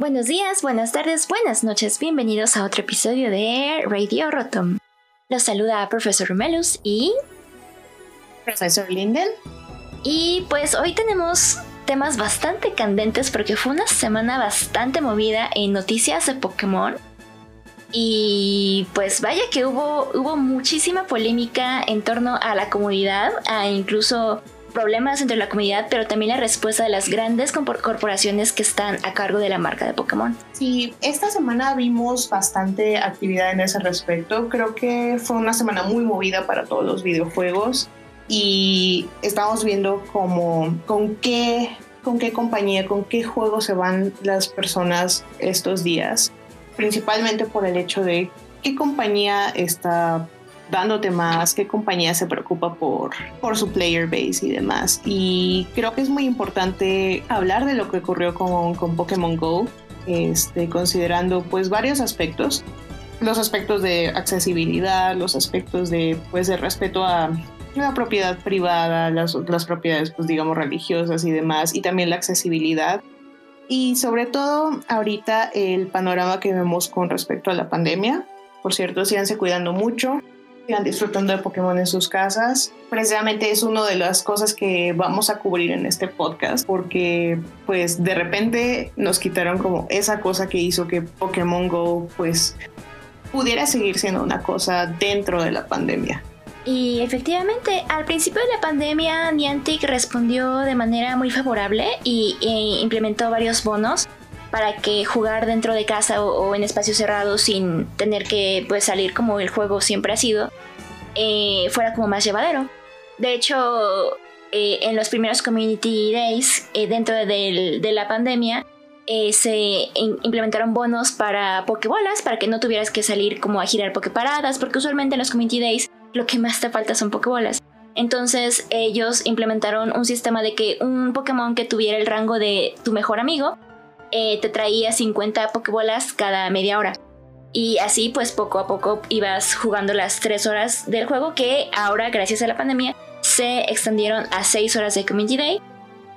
Buenos días, buenas tardes, buenas noches, bienvenidos a otro episodio de Radio Rotom. Los saluda Profesor Rumelus y... Profesor Linden. Y pues hoy tenemos temas bastante candentes porque fue una semana bastante movida en noticias de Pokémon. Y pues vaya que hubo, hubo muchísima polémica en torno a la comunidad, a incluso problemas entre la comunidad, pero también la respuesta de las grandes corporaciones que están a cargo de la marca de Pokémon. Sí, esta semana vimos bastante actividad en ese respecto. Creo que fue una semana muy movida para todos los videojuegos y estamos viendo como con qué con qué compañía, con qué juego se van las personas estos días, principalmente por el hecho de qué compañía está dándote más, qué compañía se preocupa por, por su player base y demás. Y creo que es muy importante hablar de lo que ocurrió con, con Pokémon Go, este, considerando pues varios aspectos. Los aspectos de accesibilidad, los aspectos de, pues, de respeto a la propiedad privada, las, las propiedades, pues digamos, religiosas y demás, y también la accesibilidad. Y sobre todo ahorita el panorama que vemos con respecto a la pandemia. Por cierto, síganse cuidando mucho, sigan disfrutando de Pokémon en sus casas. Precisamente es una de las cosas que vamos a cubrir en este podcast porque pues de repente nos quitaron como esa cosa que hizo que Pokémon Go pues pudiera seguir siendo una cosa dentro de la pandemia. Y efectivamente, al principio de la pandemia, Niantic respondió de manera muy favorable y, e implementó varios bonos para que jugar dentro de casa o, en espacios cerrados sin tener que pues, salir como el juego siempre ha sido, eh, fuera como más llevadero. De hecho, eh, en los primeros Community Days, eh, dentro de, la pandemia, se implementaron bonos para Pokébolas, para que no tuvieras que salir como a girar Poképaradas, porque usualmente en los Community Days lo que más te falta son Pokébolas. Entonces ellos implementaron un sistema de que un Pokémon que tuviera el rango de tu mejor amigo te traía 50 Pokébolas cada media hora. Y así pues poco a poco ibas jugando las 3 horas del juego que ahora gracias a la pandemia se extendieron a 6 horas de Community Day.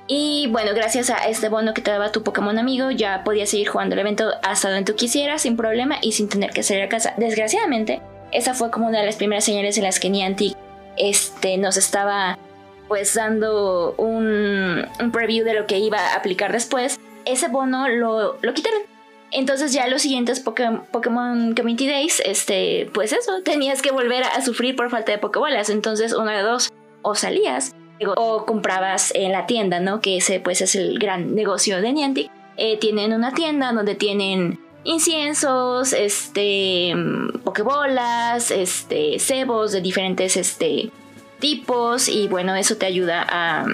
Y bueno, gracias a este bono que te daba tu Pokémon amigo ya podías seguir jugando el evento hasta donde tú quisieras sin problema y sin tener que salir a casa. Desgraciadamente, esa fue como una de las primeras señales en las que Niantic este, nos estaba pues dando un, un preview de lo que iba a aplicar después. Ese bono lo, lo quitaron entonces ya los siguientes Pokémon Community Days, este, pues eso, tenías que volver a sufrir por falta de Pokébolas. Entonces, una de dos, o salías o comprabas en la tienda, ¿no? Que ese pues es el gran negocio de Niantic. Eh, tienen una tienda donde tienen inciensos, este, pokebolas, este, cebos de diferentes este, tipos y bueno, eso te ayuda a,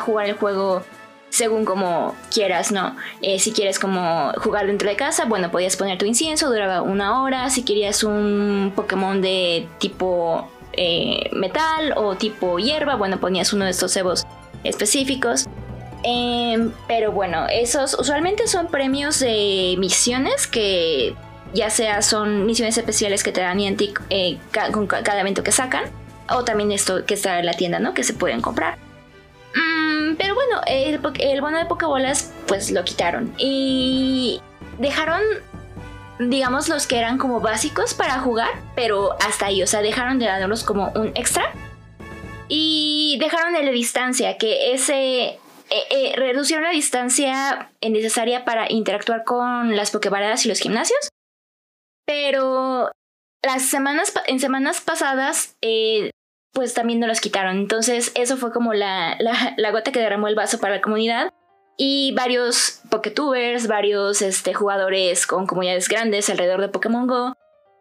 jugar el juego según como quieras, ¿no? Eh, si quieres como jugar dentro de casa, bueno, podías poner tu incienso, duraba una hora. Si querías un Pokémon de tipo eh, metal o tipo hierba, bueno, ponías uno de estos cebos específicos. Em, pero bueno, esos usualmente son premios de misiones que ya sea son misiones especiales que te dan Niantic eh, con cada evento que sacan, o también esto que está en la tienda, ¿no? Que se pueden comprar. Mm, pero bueno, el, el bono de Pokébolas pues lo quitaron. Y dejaron, digamos, los que eran como básicos para jugar, pero hasta ahí, o sea, dejaron de darlos como un extra. Y dejaron de la distancia, que ese... Eh, eh, reducieron la distancia necesaria para interactuar con las Pokébaradas y los gimnasios. Pero las semanas, en semanas pasadas eh, pues también no los quitaron. Entonces eso fue como la, la, gota que derramó el vaso para la comunidad. Y varios Poketubers, varios este, jugadores con comunidades grandes alrededor de Pokémon Go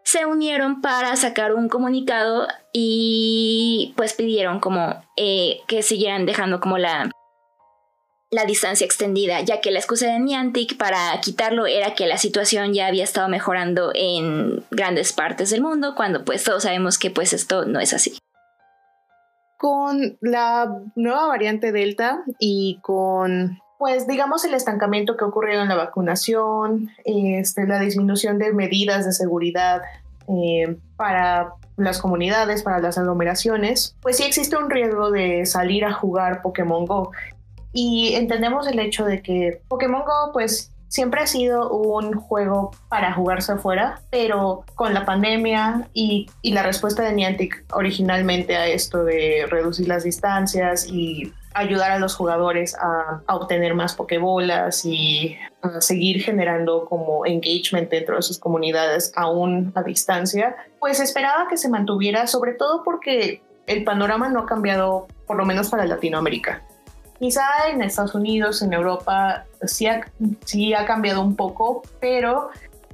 se unieron para sacar un comunicado y pues pidieron como eh, que siguieran dejando como la, la distancia extendida, ya que la excusa de Niantic para quitarlo era que la situación ya había estado mejorando en grandes partes del mundo, cuando pues todos sabemos que pues esto no es así con la nueva variante Delta y con, pues digamos, el estancamiento que ha ocurrido en la vacunación, este, la disminución de medidas de seguridad eh, para las comunidades, para las aglomeraciones, pues sí existe un riesgo de salir a jugar Pokémon Go. Y entendemos el hecho de que Pokémon Go pues siempre ha sido un juego para jugarse afuera, pero con la pandemia y, la respuesta de Niantic originalmente a esto de reducir las distancias y ayudar a los jugadores a, obtener más pokebolas y a seguir generando como engagement dentro de sus comunidades aún a distancia, pues esperaba que se mantuviera, sobre todo porque el panorama no ha cambiado, por lo menos para Latinoamérica. Quizá en Estados Unidos, en Europa, sí ha, cambiado un poco, pero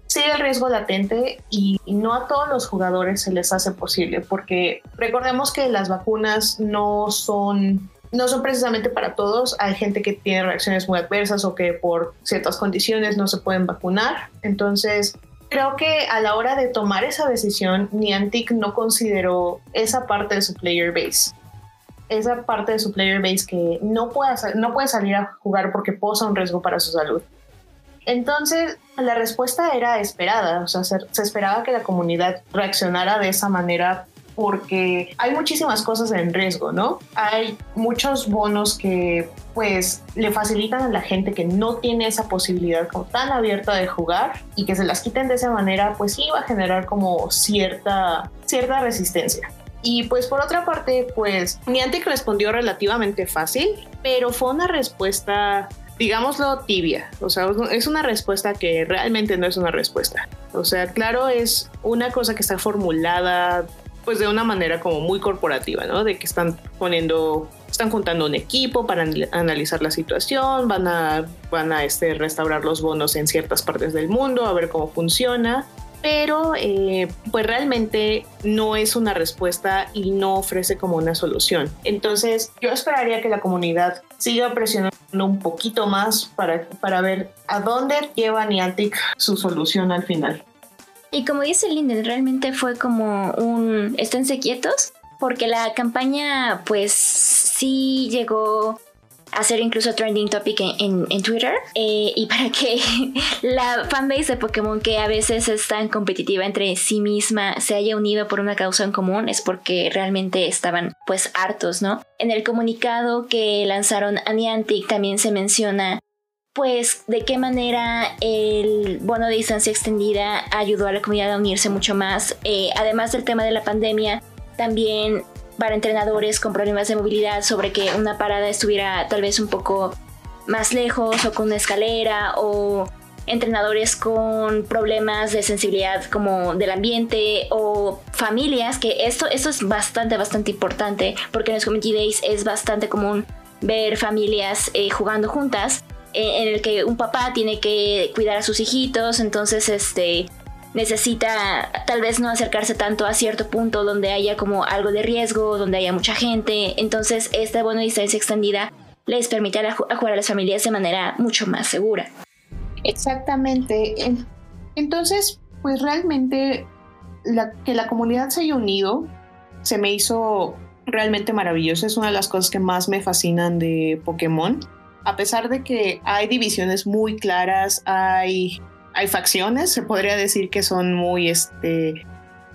sigue el riesgo latente y no a todos los jugadores se les hace posible, porque recordemos que las vacunas no son no son precisamente para todos. Hay gente que tiene reacciones muy adversas o que por ciertas condiciones no se pueden vacunar. Entonces, creo que a la hora de tomar esa decisión, Niantic no consideró esa parte de su player base. Esa parte de su player base que no puede, no puede salir a jugar porque posa un riesgo para su salud. Entonces, la respuesta era esperada, o sea, se, esperaba que la comunidad reaccionara de esa manera porque hay muchísimas cosas en riesgo, ¿no? Hay muchos bonos que pues le facilitan a la gente que no tiene esa posibilidad como tan abierta de jugar y que se las quiten de esa manera, pues sí va a generar como cierta, cierta resistencia. Y pues por otra parte, pues Niantic respondió relativamente fácil, pero fue una respuesta digámoslo tibia, o sea, es una respuesta que realmente no es una respuesta. O sea, claro, es una cosa que está formulada pues de una manera como muy corporativa, ¿no? De que están poniendo, están juntando un equipo para analizar la situación, van a, van a este, restaurar los bonos en ciertas partes del mundo, a ver cómo funciona, pero eh, pues realmente no es una respuesta y no ofrece como una solución. Entonces yo esperaría que la comunidad siga presionando un poquito más para, para ver a dónde lleva Niantic su solución al final. Y como dice Linden, realmente fue como un esténse quietos, porque la campaña pues sí llegó a ser incluso trending topic en, Twitter. Eh, y para que la fanbase de Pokémon, que a veces es tan competitiva entre sí misma, se haya unido por una causa en común, es porque realmente estaban pues hartos, ¿no? En el comunicado que lanzaron a también se menciona pues de qué manera el bono de distancia extendida ayudó a la comunidad a unirse mucho más. Eh, además del tema de la pandemia, también para entrenadores con problemas de movilidad sobre que una parada estuviera tal vez un poco más lejos o con una escalera o entrenadores con problemas de sensibilidad como del ambiente o familias, que esto, esto es bastante, bastante importante porque en los Community Days es bastante común ver familias eh, jugando juntas en el que un papá tiene que cuidar a sus hijitos, entonces este necesita tal vez no acercarse tanto a cierto punto donde haya como algo de riesgo, donde haya mucha gente, entonces esta buena distancia extendida les permite jugar a las familias de manera mucho más segura. Exactamente. Entonces, pues realmente la, que la comunidad se haya unido se me hizo realmente maravilloso. Es una de las cosas que más me fascinan de Pokémon a pesar de que hay divisiones muy claras, hay, hay facciones, se podría decir que son muy, este,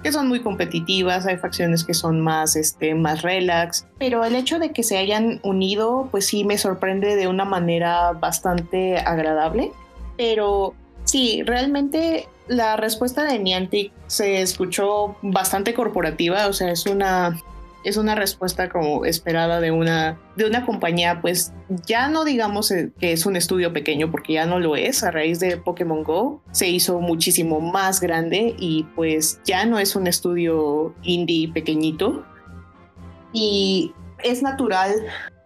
que son muy competitivas, hay facciones que son más, este, más relax, pero el hecho de que se hayan unido, pues sí me sorprende de una manera bastante agradable, pero sí, realmente la respuesta de Niantic se escuchó bastante corporativa, o sea, es una es una respuesta como esperada de una, de una compañía, pues ya no digamos eh, que es un estudio pequeño, porque ya no lo es, a raíz de Pokémon Go se hizo muchísimo más grande y pues ya no es un estudio indie pequeñito. Y es natural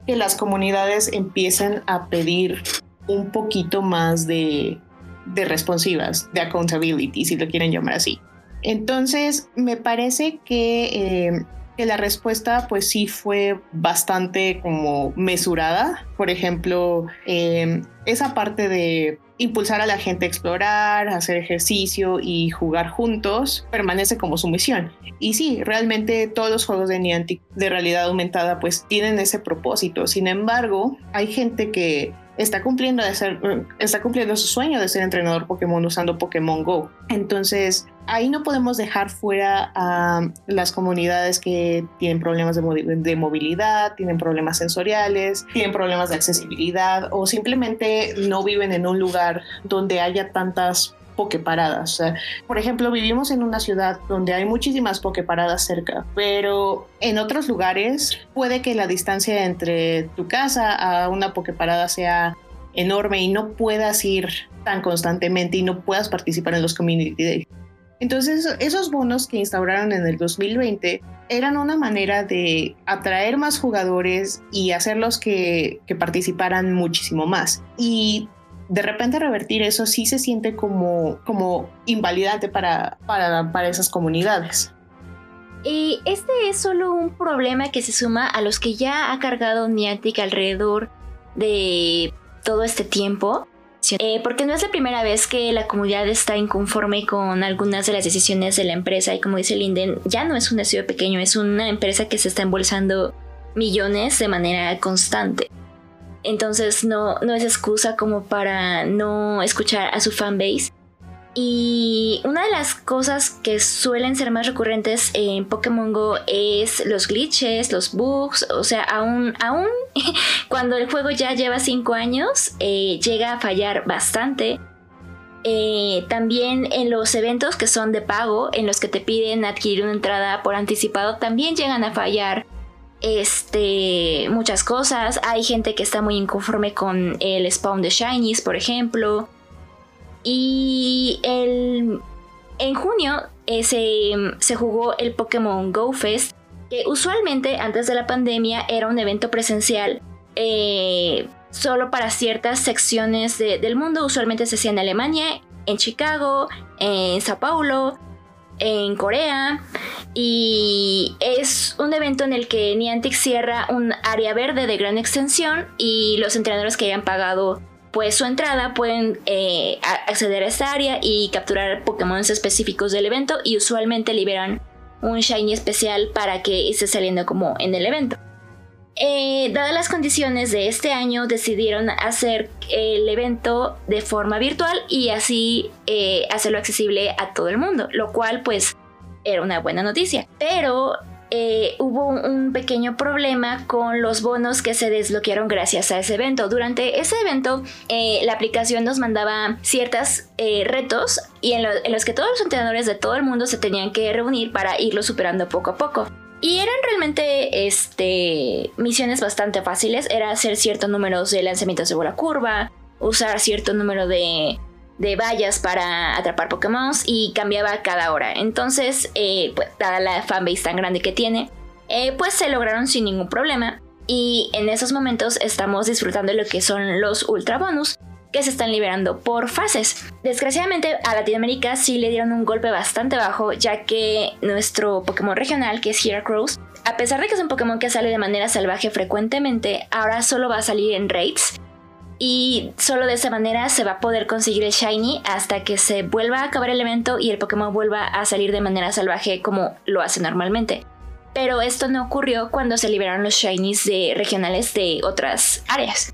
que las comunidades empiecen a pedir un poquito más de, de responsivas, de accountability, si lo quieren llamar así. Entonces, me parece que eh, que la respuesta pues sí fue bastante como mesurada. Por ejemplo, em, esa parte de impulsar a la gente a explorar, hacer ejercicio y jugar juntos permanece como su misión. Y sí, realmente todos los juegos de Niantic de realidad aumentada pues tienen ese propósito. Sin embargo, hay gente que está cumpliendo, de ser, está cumpliendo su sueño de ser entrenador Pokémon usando Pokémon Go. Entonces, ahí no podemos dejar fuera a las comunidades que tienen problemas de, de, movilidad, tienen problemas sensoriales, tienen problemas de accesibilidad o simplemente no viven en un lugar donde haya tantas pokeparadas. por ejemplo, vivimos en una ciudad donde hay muchísimas pokeparadas cerca, pero en otros lugares puede que la distancia entre tu casa a una pokeparada sea enorme y no puedas ir tan constantemente y no puedas participar en los community days. Entonces, esos bonos que instauraron en el 2020 eran una manera de atraer más jugadores y hacerlos que, que participaran muchísimo más. Y de repente revertir eso sí se siente como, como invalidante para, para, para esas comunidades. Y este es solo un problema que se suma a los que ya ha cargado Niantic alrededor de todo este tiempo. Eh, porque no es la primera vez que la comunidad está inconforme con algunas de las decisiones de la empresa y como dice Linden, ya no es un estudio pequeño, es una empresa que se está embolsando millones de manera constante. Entonces no, no es excusa como para no escuchar a su fanbase. Y una de las cosas que suelen ser más recurrentes en Pokémon Go es los glitches, los bugs, o sea, aún, aún cuando el juego ya lleva 5 años, eh, llega a fallar bastante. Eh, también en los eventos que son de pago, en los que te piden adquirir una entrada por anticipado, también llegan a fallar este, muchas cosas. Hay gente que está muy inconforme con el spawn de Shinies, por ejemplo. Y el, en junio eh, se, jugó el Pokémon Go Fest, que usualmente antes de la pandemia era un evento presencial eh, solo para ciertas secciones del mundo. Usualmente se hacía en Alemania, en Chicago, en Sao Paulo, en Corea y es un evento en el que Niantic cierra un área verde de gran extensión y los entrenadores que hayan pagado pues su entrada pueden eh, acceder a esta área y capturar Pokémon específicos del evento y usualmente liberan un shiny especial para que esté saliendo como en el evento. Eh, dadas las condiciones de este año, decidieron hacer el evento de forma virtual y así eh, hacerlo accesible a todo el mundo, lo cual pues era una buena noticia. Pero eh, hubo un pequeño problema con los bonos que se desbloquearon gracias a ese evento. Durante ese evento, la aplicación nos mandaba ciertos retos y en, en, los que todos los entrenadores de todo el mundo se tenían que reunir para irlo superando poco a poco. Y eran realmente este, misiones bastante fáciles. Era hacer ciertos números de lanzamientos de bola curva, usar cierto número de, de vallas para atrapar Pokémon y cambiaba cada hora. Entonces, eh, pues, dada la fanbase tan grande que tiene, eh, pues se lograron sin ningún problema. Y en esos momentos estamos disfrutando de lo que son los ultra bonus, que se están liberando por fases. Desgraciadamente a Latinoamérica sí le dieron un golpe bastante bajo, ya que nuestro Pokémon regional, que es Heracross, a pesar de que es un Pokémon que sale de manera salvaje frecuentemente, ahora solo va a salir en raids. Y solo de esa manera se va a poder conseguir el Shiny hasta que se vuelva a acabar el evento y el Pokémon vuelva a salir de manera salvaje como lo hace normalmente. Pero esto no ocurrió cuando se liberaron los Shinies de regionales de otras áreas.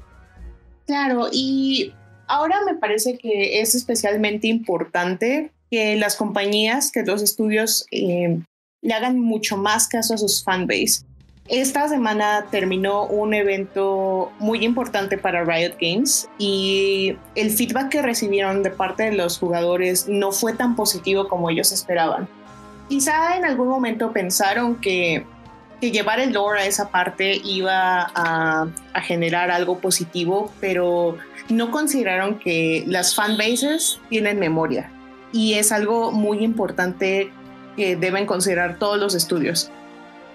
Claro, y ahora me parece que es especialmente importante que las compañías, que los estudios eh, le hagan mucho más caso a sus fanbase. Esta semana terminó un evento muy importante para Riot Games y el feedback que recibieron de parte de los jugadores no fue tan positivo como ellos esperaban. Quizá en algún momento pensaron que, llevar el lore a esa parte iba a, a generar algo positivo, pero no consideraron que las fanbases tienen memoria y es algo muy importante que deben considerar todos los estudios.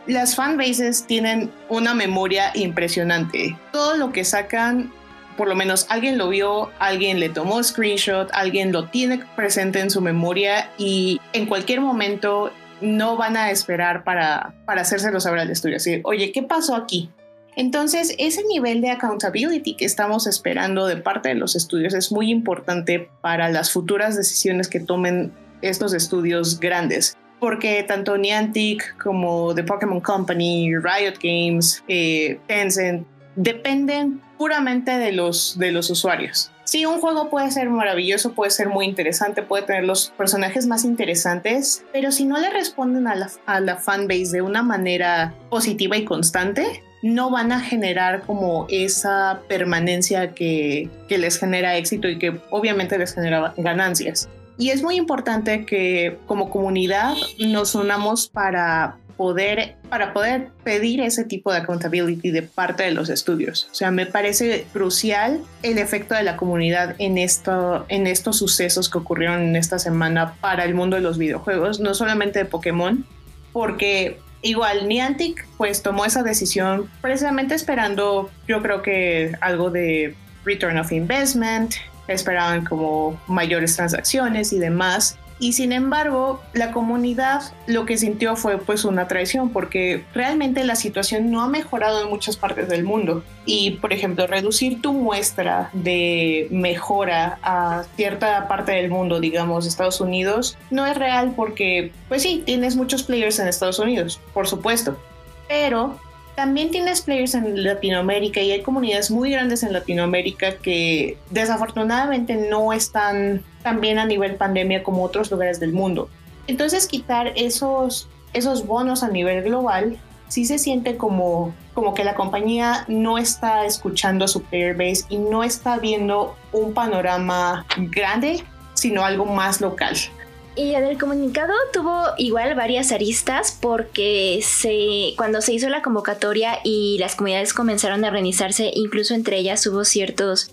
Las fanbases tienen una memoria impresionante. Todo lo que sacan, por lo menos alguien lo vio, alguien le tomó screenshot, alguien lo tiene presente en su memoria y en cualquier momento no van a esperar para, para hacérselo saber al estudio. Así, oye, ¿qué pasó aquí? Entonces, ese nivel de accountability que estamos esperando de parte de los estudios es muy importante para las futuras decisiones que tomen estos estudios grandes. Porque tanto Niantic como The Pokémon Company, Riot Games, eh, Tencent, dependen puramente de los, de los usuarios. Sí, un juego puede ser maravilloso, puede ser muy interesante, puede tener los personajes más interesantes, pero si no le responden a la, a la fanbase de una manera positiva y constante, no van a generar como esa permanencia que, que les genera éxito y que obviamente les genera ganancias. Y es muy importante que como comunidad nos unamos para poder, para poder pedir ese tipo de accountability de parte de los estudios. O sea, me parece crucial el efecto de la comunidad en, esto, en estos sucesos que ocurrieron en esta semana para el mundo de los videojuegos, no solamente de Pokémon, porque igual Niantic pues tomó esa decisión precisamente esperando, yo creo que algo de return of investment, esperaban como mayores transacciones y demás. Y sin embargo, la comunidad lo que sintió fue pues una traición porque realmente la situación no ha mejorado en muchas partes del mundo. Y por ejemplo, reducir tu muestra de mejora a cierta parte del mundo, digamos Estados Unidos, no es real porque pues sí, tienes muchos players en Estados Unidos, por supuesto. Pero también tienes players en Latinoamérica y hay comunidades muy grandes en Latinoamérica que desafortunadamente no están tan bien a nivel pandemia como otros lugares del mundo. Entonces quitar esos, esos bonos a nivel global sí se siente como, como que la compañía no está escuchando a su player base y no está viendo un panorama grande, sino algo más local. Y el comunicado tuvo igual varias aristas porque se, cuando se hizo la convocatoria y las comunidades comenzaron a organizarse, incluso entre ellas hubo ciertos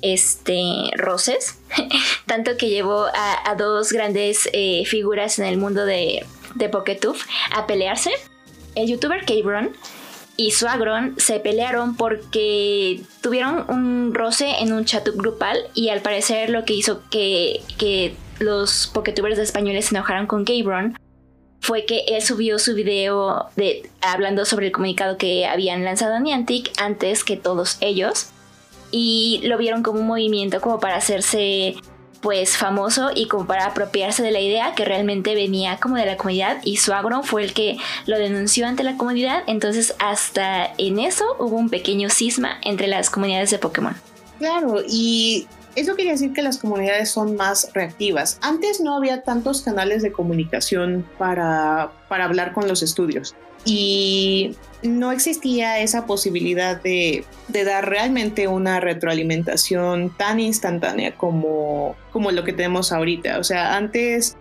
este, roces, tanto que llevó a, dos grandes eh, figuras en el mundo de, de Poketuf a pelearse. El youtuber Cabron y Suagron se pelearon porque tuvieron un roce en un chat grupal y al parecer lo que hizo que, que los Poketubers españoles se enojaron con Gabron fue que él subió su video de, hablando sobre el comunicado que habían lanzado a Niantic antes que todos ellos y lo vieron como un movimiento como para hacerse pues famoso y como para apropiarse de la idea que realmente venía como de la comunidad y Suagron fue el que lo denunció ante la comunidad entonces hasta en eso hubo un pequeño cisma entre las comunidades de Pokémon. Claro, y eso quería decir que las comunidades son más reactivas. Antes no había tantos canales de comunicación para, para hablar con los estudios y no existía esa posibilidad de, de, dar realmente una retroalimentación tan instantánea como, como lo que tenemos ahorita. O sea, antes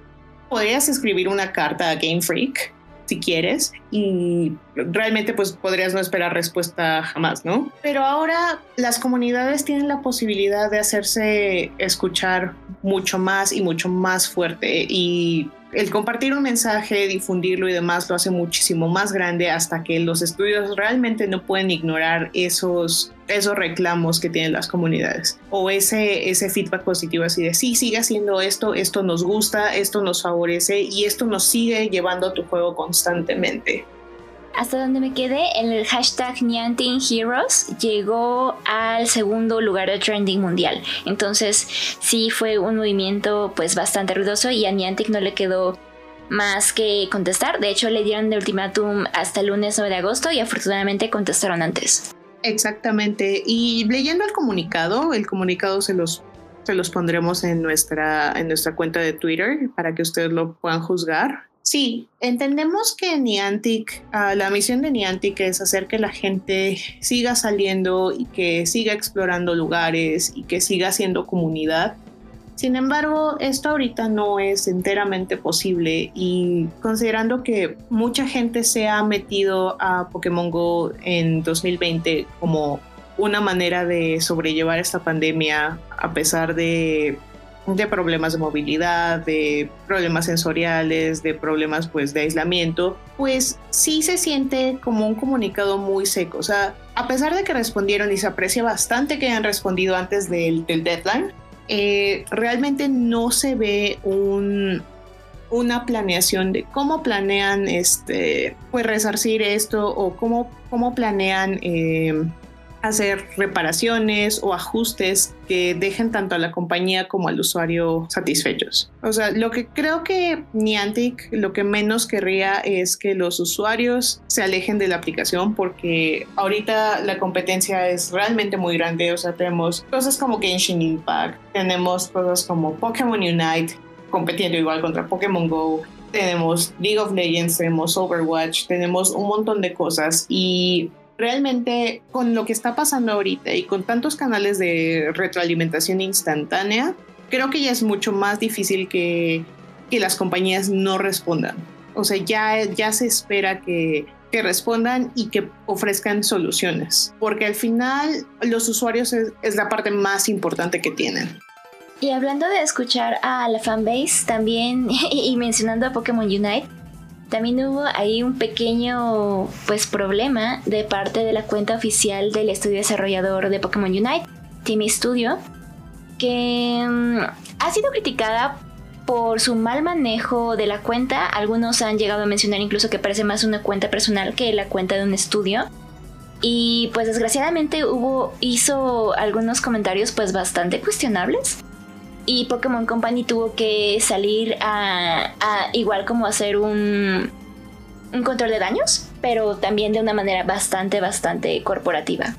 podías escribir una carta a Game Freak si quieres y realmente pues podrías no esperar respuesta jamás, ¿no? Pero ahora las comunidades tienen la posibilidad de hacerse escuchar mucho más y mucho más fuerte y el compartir un mensaje, difundirlo y demás lo hace muchísimo más grande hasta que los estudios realmente no pueden ignorar esos, esos reclamos que tienen las comunidades o ese, ese feedback positivo así de sí, sigue haciendo esto, esto nos gusta, esto nos favorece y esto nos sigue llevando a tu juego constantemente. Hasta donde me quedé, el hashtag Niantic Heroes llegó al segundo lugar de trending mundial. Entonces sí fue un movimiento pues bastante ruidoso y a Niantic no le quedó más que contestar. De hecho le dieron de ultimátum hasta el lunes 9 de agosto y afortunadamente contestaron antes. Exactamente. Y leyendo el comunicado, el comunicado se los, se los pondremos en nuestra, en nuestra cuenta de Twitter para que ustedes lo puedan juzgar. Sí, entendemos que Niantic, ah, la misión de Niantic es hacer que la gente siga saliendo y que siga explorando lugares y que siga siendo comunidad. Sin embargo, esto ahorita no es enteramente posible y considerando que mucha gente se ha metido a Pokémon Go en 2020 como una manera de sobrellevar esta pandemia a pesar de de problemas de movilidad, de problemas sensoriales, de problemas pues de aislamiento, pues sí se siente como un comunicado muy seco. O sea, a pesar de que respondieron y se aprecia bastante que hayan respondido antes del, deadline, eh, realmente no se ve un, una planeación de cómo planean este, pues resarcir esto o cómo, cómo planean eh, hacer reparaciones o ajustes que dejen tanto a la compañía como al usuario satisfechos. O sea, lo que creo que Niantic lo que menos querría es que los usuarios se alejen de la aplicación porque ahorita la competencia es realmente muy grande. O sea, tenemos cosas como Genshin Impact, tenemos cosas como Pokémon Unite compitiendo igual contra Pokémon Go, tenemos League of Legends, tenemos Overwatch, tenemos un montón de cosas y realmente con lo que está pasando ahorita y con tantos canales de retroalimentación instantánea, creo que ya es mucho más difícil que, que las compañías no respondan. O sea, ya, ya se espera que, que respondan y que ofrezcan soluciones, porque al final los usuarios es, es la parte más importante que tienen. Y hablando de escuchar a la fanbase también y mencionando a Pokémon Unite, también hubo ahí un pequeño pues problema de parte de la cuenta oficial del estudio desarrollador de Pokémon Unite, Team Studio, que mm, ha sido criticada por su mal manejo de la cuenta. Algunos han llegado a mencionar incluso que parece más una cuenta personal que la cuenta de un estudio. Y pues desgraciadamente hubo hizo algunos comentarios pues bastante cuestionables y Pokémon Company tuvo que salir a, igual como hacer un, un control de daños, pero también de una manera bastante, bastante corporativa.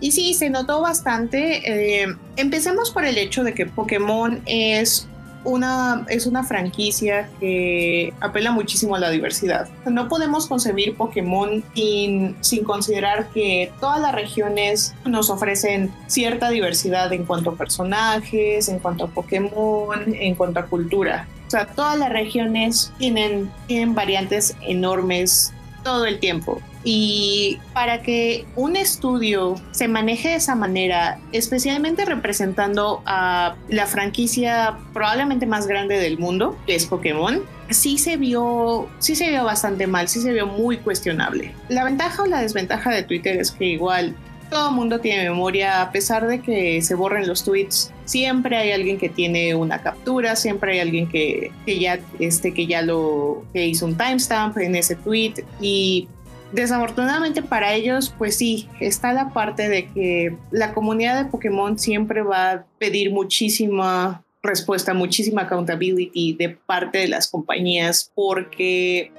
Y sí, se notó bastante. Eh, empecemos por el hecho de que Pokémon es una, es una franquicia que apela muchísimo a la diversidad. No podemos concebir Pokémon sin, sin considerar que todas las regiones nos ofrecen cierta diversidad en cuanto a personajes, en cuanto a Pokémon, en cuanto a cultura. O sea, todas las regiones tienen, tienen variantes enormes todo el tiempo. Y para que un estudio se maneje de esa manera, especialmente representando a la franquicia probablemente más grande del mundo, que es Pokémon, sí se vio, sí se vio bastante mal, sí se vio muy cuestionable. La ventaja o la desventaja de Twitter es que igual todo mundo tiene memoria, a pesar de que se borren los tweets, siempre hay alguien que tiene una captura, siempre hay alguien que, que ya, este, que ya lo que hizo un timestamp en ese tweet y Desafortunadamente para ellos, pues sí, está la parte de que la comunidad de Pokémon siempre va a pedir muchísima respuesta, muchísima accountability de parte de las compañías porque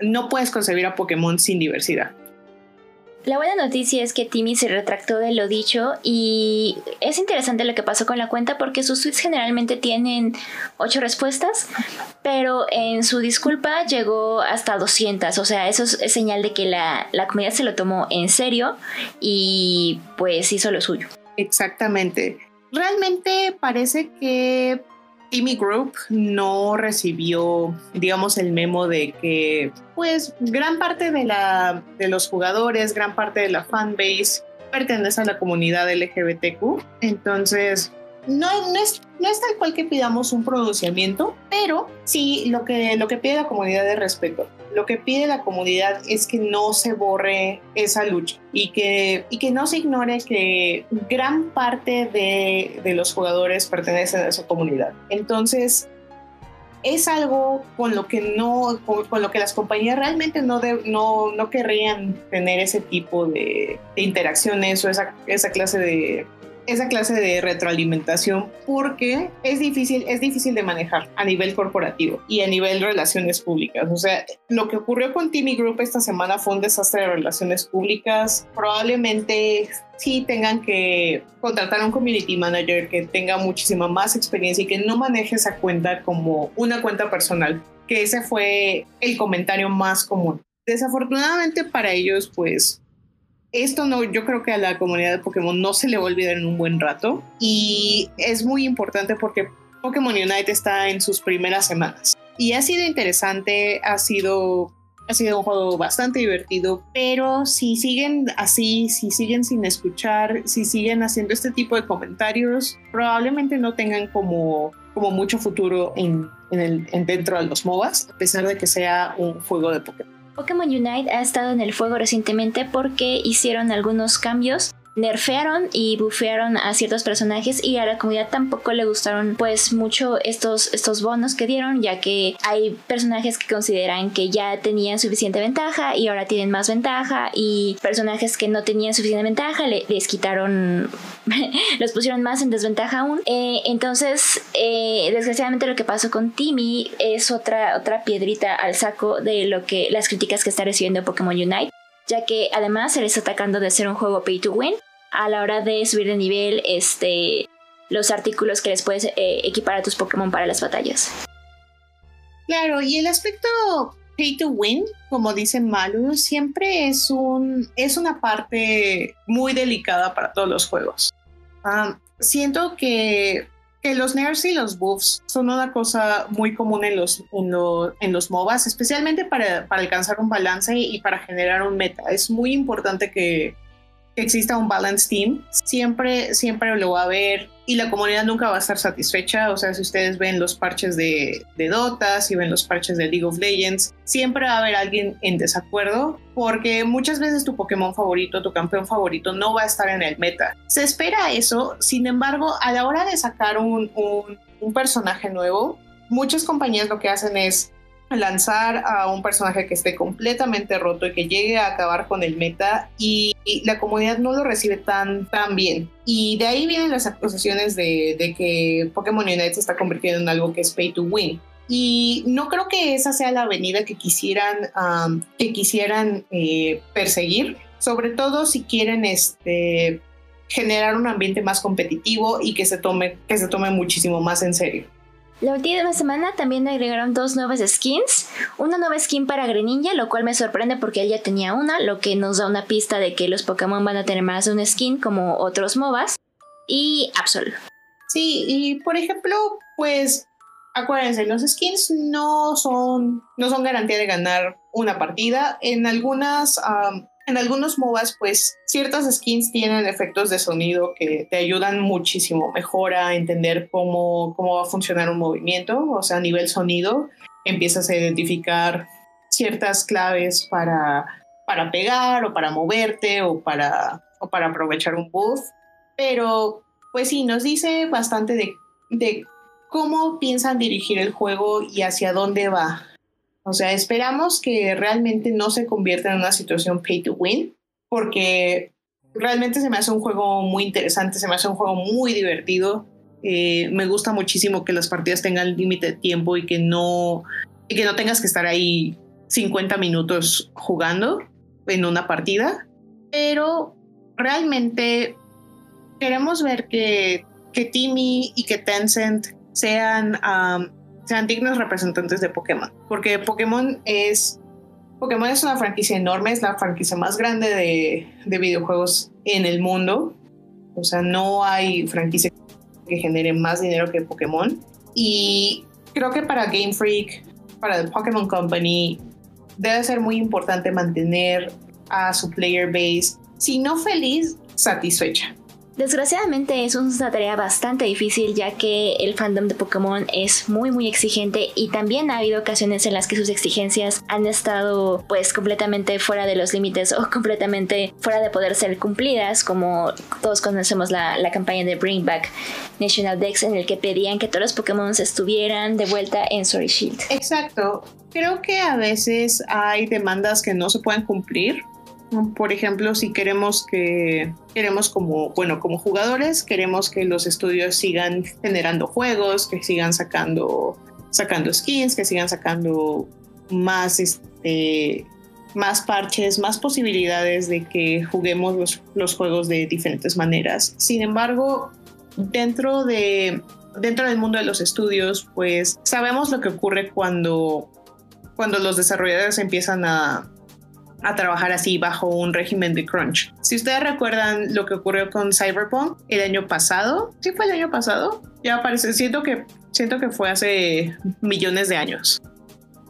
no puedes concebir a Pokémon sin diversidad. La buena noticia es que Timmy se retractó de lo dicho y es interesante lo que pasó con la cuenta porque sus tweets generalmente tienen 8 respuestas, pero en su disculpa llegó hasta 200, o sea, eso es señal de que la, la se lo tomó en serio y pues hizo lo suyo. Exactamente. Realmente parece que Timmy Group no recibió, digamos, el memo de que, pues, gran parte de, la, de los jugadores, gran parte de la fanbase pertenece a la comunidad LGBTQ. Entonces, no, no, es, no es tal cual que pidamos un pronunciamiento, pero sí lo que, lo que pide la comunidad es respeto. Lo que pide la comunidad es que no se borre esa lucha y que, y que no se ignore que gran parte de, de los jugadores pertenecen a esa comunidad. Entonces, es algo con lo que no con, lo que las compañías realmente no, no, no querrían tener ese tipo de, de interacciones o esa, esa clase de, esa clase de retroalimentación porque es difícil, es difícil de manejar a nivel corporativo y a nivel relaciones públicas. O sea, lo que ocurrió con Timmy Group esta semana fue un desastre de relaciones públicas. Probablemente sí tengan que contratar a un community manager que tenga muchísima más experiencia y que no maneje esa cuenta como una cuenta personal, que ese fue el comentario más común. Desafortunadamente para ellos, pues esto no, yo creo que a la comunidad de Pokémon no se le va a olvidar en un buen rato y es muy importante porque Pokémon Unite está en sus primeras semanas y ha sido interesante, ha sido ha sido un juego bastante divertido, pero si siguen así, si siguen sin escuchar, si siguen haciendo este tipo de comentarios, probablemente no tengan como, como mucho futuro en, en el, en dentro de los MOBAs, a pesar de que sea un juego de Pokémon. Pokémon Unite ha estado en el fuego recientemente porque hicieron algunos cambios nerfearon y bufearon a ciertos personajes y a la comunidad tampoco le gustaron pues mucho estos, estos bonos que dieron ya que hay personajes que consideran que ya tenían suficiente ventaja y ahora tienen más ventaja y personajes que no tenían suficiente ventaja les quitaron los pusieron más en desventaja aún. Eh, entonces eh, desgraciadamente lo que pasó con Timmy es otra otra piedrita al saco de lo que las críticas que está recibiendo Pokémon Unite ya que además se les está atacando de ser un juego pay to win a la hora de subir de nivel este, los artículos que les puedes eh, equipar a tus Pokémon para las batallas. Claro, y el aspecto pay to win, como dice Malu, siempre es, un, es una parte muy delicada para todos los juegos. Ah, siento que, que, los nerfs y los buffs son una cosa muy común en los, en, los MOBAs, especialmente para, para alcanzar un balance y para generar un meta. Es muy importante que, que exista un balance team, siempre, siempre lo va a haber y la comunidad nunca va a estar satisfecha. O sea, si ustedes ven los parches de, de Dota, si ven los parches de League of Legends, siempre va a haber alguien en desacuerdo porque muchas veces tu Pokémon favorito, tu campeón favorito no va a estar en el meta. Se espera eso, sin embargo, a la hora de sacar un, un, un personaje nuevo, muchas compañías lo que hacen es lanzar a un personaje que esté completamente roto y que llegue a acabar con el meta y la comunidad no lo recibe tan, tan bien. Y de ahí vienen las acusaciones de, que Pokémon Unite se está convirtiendo en algo que es pay to win. Y no creo que esa sea la avenida que quisieran, que quisieran eh, perseguir, sobre todo si quieren este, generar un ambiente más competitivo y que se tome, que se tome muchísimo más en serio. La última semana también agregaron dos nuevas skins. Una nueva skin para Greninja, lo cual me sorprende porque él ya tenía una, lo que nos da una pista de que los Pokémon van a tener más de una skin como otros MOBAs. Y Absol. Sí, y por ejemplo, pues acuérdense, los skins no son, no son garantía de ganar una partida. En algunas en algunos MOBAs, pues ciertas skins tienen efectos de sonido que te ayudan muchísimo mejor a entender cómo, cómo va a funcionar un movimiento. O sea, a nivel sonido, empiezas a identificar ciertas claves para, para pegar o para moverte o para, o para aprovechar un buff. Pero, pues sí, nos dice bastante de, de cómo piensan dirigir el juego y hacia dónde va. O sea, esperamos que realmente no se convierta en una situación pay to win, porque realmente se me hace un juego muy interesante, se me hace un juego muy divertido. Eh, me gusta muchísimo que las partidas tengan límite de tiempo y que no, y que no tengas que estar ahí 50 minutos jugando en una partida. Pero realmente queremos ver que, que Timmy y que Tencent sean sean dignos representantes de Pokémon. Porque Pokémon es. Pokémon es una franquicia enorme, es la franquicia más grande de, de videojuegos en el mundo. O sea, no hay franquicia que genere más dinero que Pokémon. Y creo que para Game Freak, para The Pokémon Company, debe ser muy importante mantener a su player base, si no feliz, satisfecha. Desgraciadamente es una tarea bastante difícil ya que el fandom de Pokémon es muy muy exigente y también ha habido ocasiones en las que sus exigencias han estado pues completamente fuera de los límites o completamente fuera de poder ser cumplidas como todos conocemos la, la campaña de Bring Back National Dex en el que pedían que todos los Pokémon estuvieran de vuelta en Sword Shield. Exacto. Creo que a veces hay demandas que no se pueden cumplir por ejemplo, si queremos que, queremos como, bueno, como jugadores, queremos que los estudios sigan generando juegos, que sigan sacando, sacando skins, que sigan sacando más, este, más parches, más posibilidades de que juguemos los, los juegos de diferentes maneras. Sin embargo, dentro de, dentro del mundo de los estudios, pues sabemos lo que ocurre cuando, cuando los desarrolladores empiezan a a trabajar así bajo un régimen de crunch. Si ustedes recuerdan lo que ocurrió con Cyberpunk el año pasado, ¿sí fue el año pasado? Ya parece, siento que, siento que fue hace millones de años.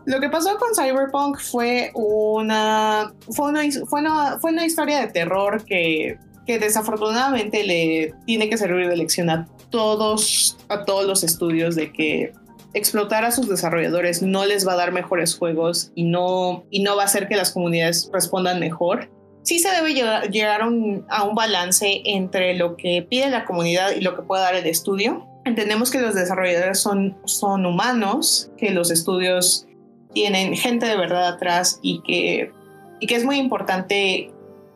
Lo que pasó con Cyberpunk fue una, fue una, fue una, fue una historia de terror que, que desafortunadamente le tiene que servir de lección a todos, a todos los estudios de que explotar a sus desarrolladores no les va a dar mejores juegos y no, y no va a hacer que las comunidades respondan mejor sí se debe llegar, a un balance entre lo que pide la comunidad y lo que puede dar el estudio. Entendemos que los desarrolladores son, son humanos, que los estudios tienen gente de verdad atrás y que, y que es muy importante